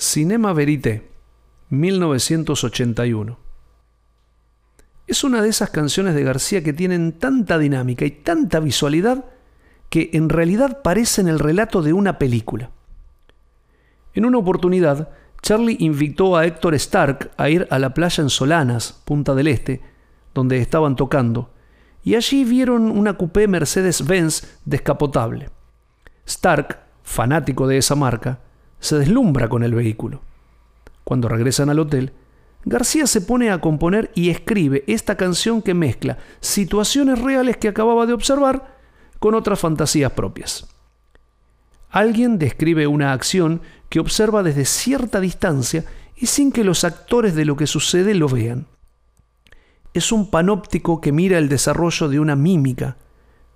Cinema Verité, 1981. Es una de esas canciones de García que tienen tanta dinámica y tanta visualidad que en realidad parecen el relato de una película. En una oportunidad, Charlie invitó a Héctor Stark a ir a la playa en Solanas, Punta del Este, donde estaban tocando, y allí vieron una coupé Mercedes-Benz descapotable. Stark, fanático de esa marca, se deslumbra con el vehículo. Cuando regresan al hotel, García se pone a componer y escribe esta canción que mezcla situaciones reales que acababa de observar con otras fantasías propias. Alguien describe una acción que observa desde cierta distancia y sin que los actores de lo que sucede lo vean. Es un panóptico que mira el desarrollo de una mímica,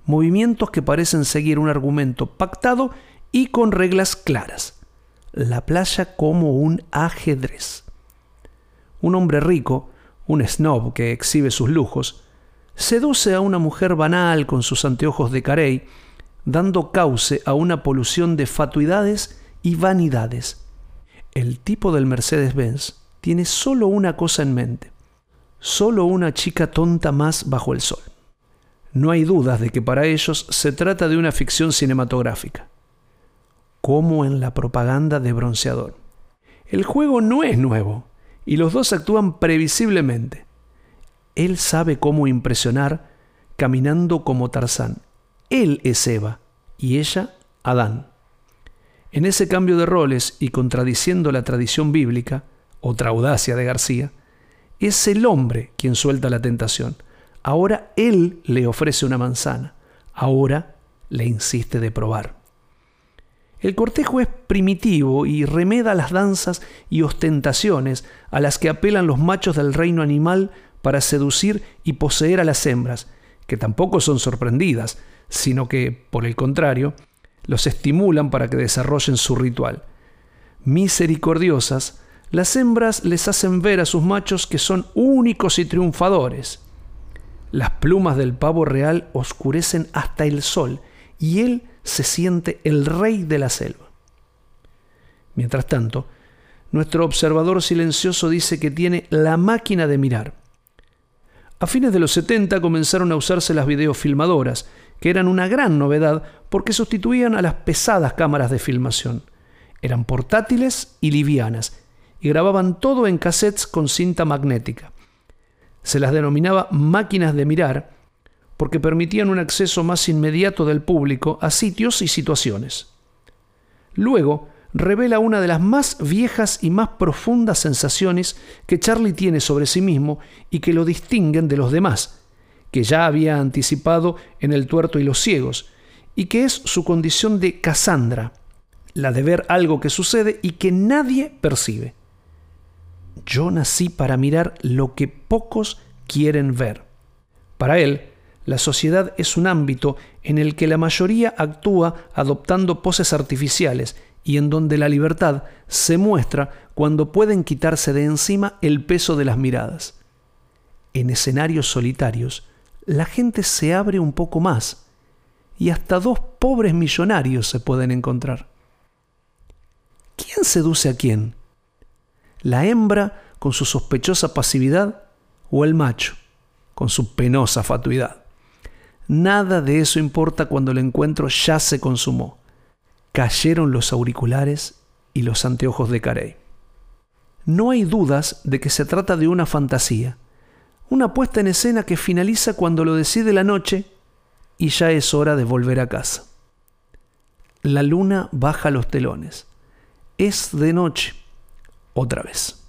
movimientos que parecen seguir un argumento pactado y con reglas claras. La playa como un ajedrez. Un hombre rico, un snob que exhibe sus lujos, seduce a una mujer banal con sus anteojos de carey, dando cauce a una polución de fatuidades y vanidades. El tipo del Mercedes-Benz tiene solo una cosa en mente, solo una chica tonta más bajo el sol. No hay dudas de que para ellos se trata de una ficción cinematográfica, como en la propaganda de bronceador. El juego no es nuevo y los dos actúan previsiblemente. Él sabe cómo impresionar caminando como Tarzán. Él es Eva y ella Adán. En ese cambio de roles y contradiciendo la tradición bíblica, otra audacia de García, es el hombre quien suelta la tentación. Ahora él le ofrece una manzana, ahora le insiste de probar. El cortejo es primitivo y remeda las danzas y ostentaciones a las que apelan los machos del reino animal para seducir y poseer a las hembras, que tampoco son sorprendidas, sino que, por el contrario, los estimulan para que desarrollen su ritual. Misericordiosas, las hembras les hacen ver a sus machos que son únicos y triunfadores. Las plumas del pavo real oscurecen hasta el sol y él se siente el rey de la selva. Mientras tanto, nuestro observador silencioso dice que tiene la máquina de mirar. A fines de los 70 comenzaron a usarse las videofilmadoras, que eran una gran novedad porque sustituían a las pesadas cámaras de filmación. Eran portátiles y livianas, y grababan todo en cassettes con cinta magnética. Se las denominaba máquinas de mirar porque permitían un acceso más inmediato del público a sitios y situaciones. Luego, revela una de las más viejas y más profundas sensaciones que Charlie tiene sobre sí mismo y que lo distinguen de los demás, que ya había anticipado en El tuerto y los ciegos, y que es su condición de Cassandra, la de ver algo que sucede y que nadie percibe. Yo nací para mirar lo que pocos quieren ver. Para él, la sociedad es un ámbito en el que la mayoría actúa adoptando poses artificiales y en donde la libertad se muestra cuando pueden quitarse de encima el peso de las miradas. En escenarios solitarios, la gente se abre un poco más y hasta dos pobres millonarios se pueden encontrar. ¿Quién seduce a quién? ¿La hembra con su sospechosa pasividad o el macho con su penosa fatuidad? Nada de eso importa cuando el encuentro ya se consumó. Cayeron los auriculares y los anteojos de Carey. No hay dudas de que se trata de una fantasía, una puesta en escena que finaliza cuando lo decide la noche y ya es hora de volver a casa. La luna baja los telones. Es de noche, otra vez.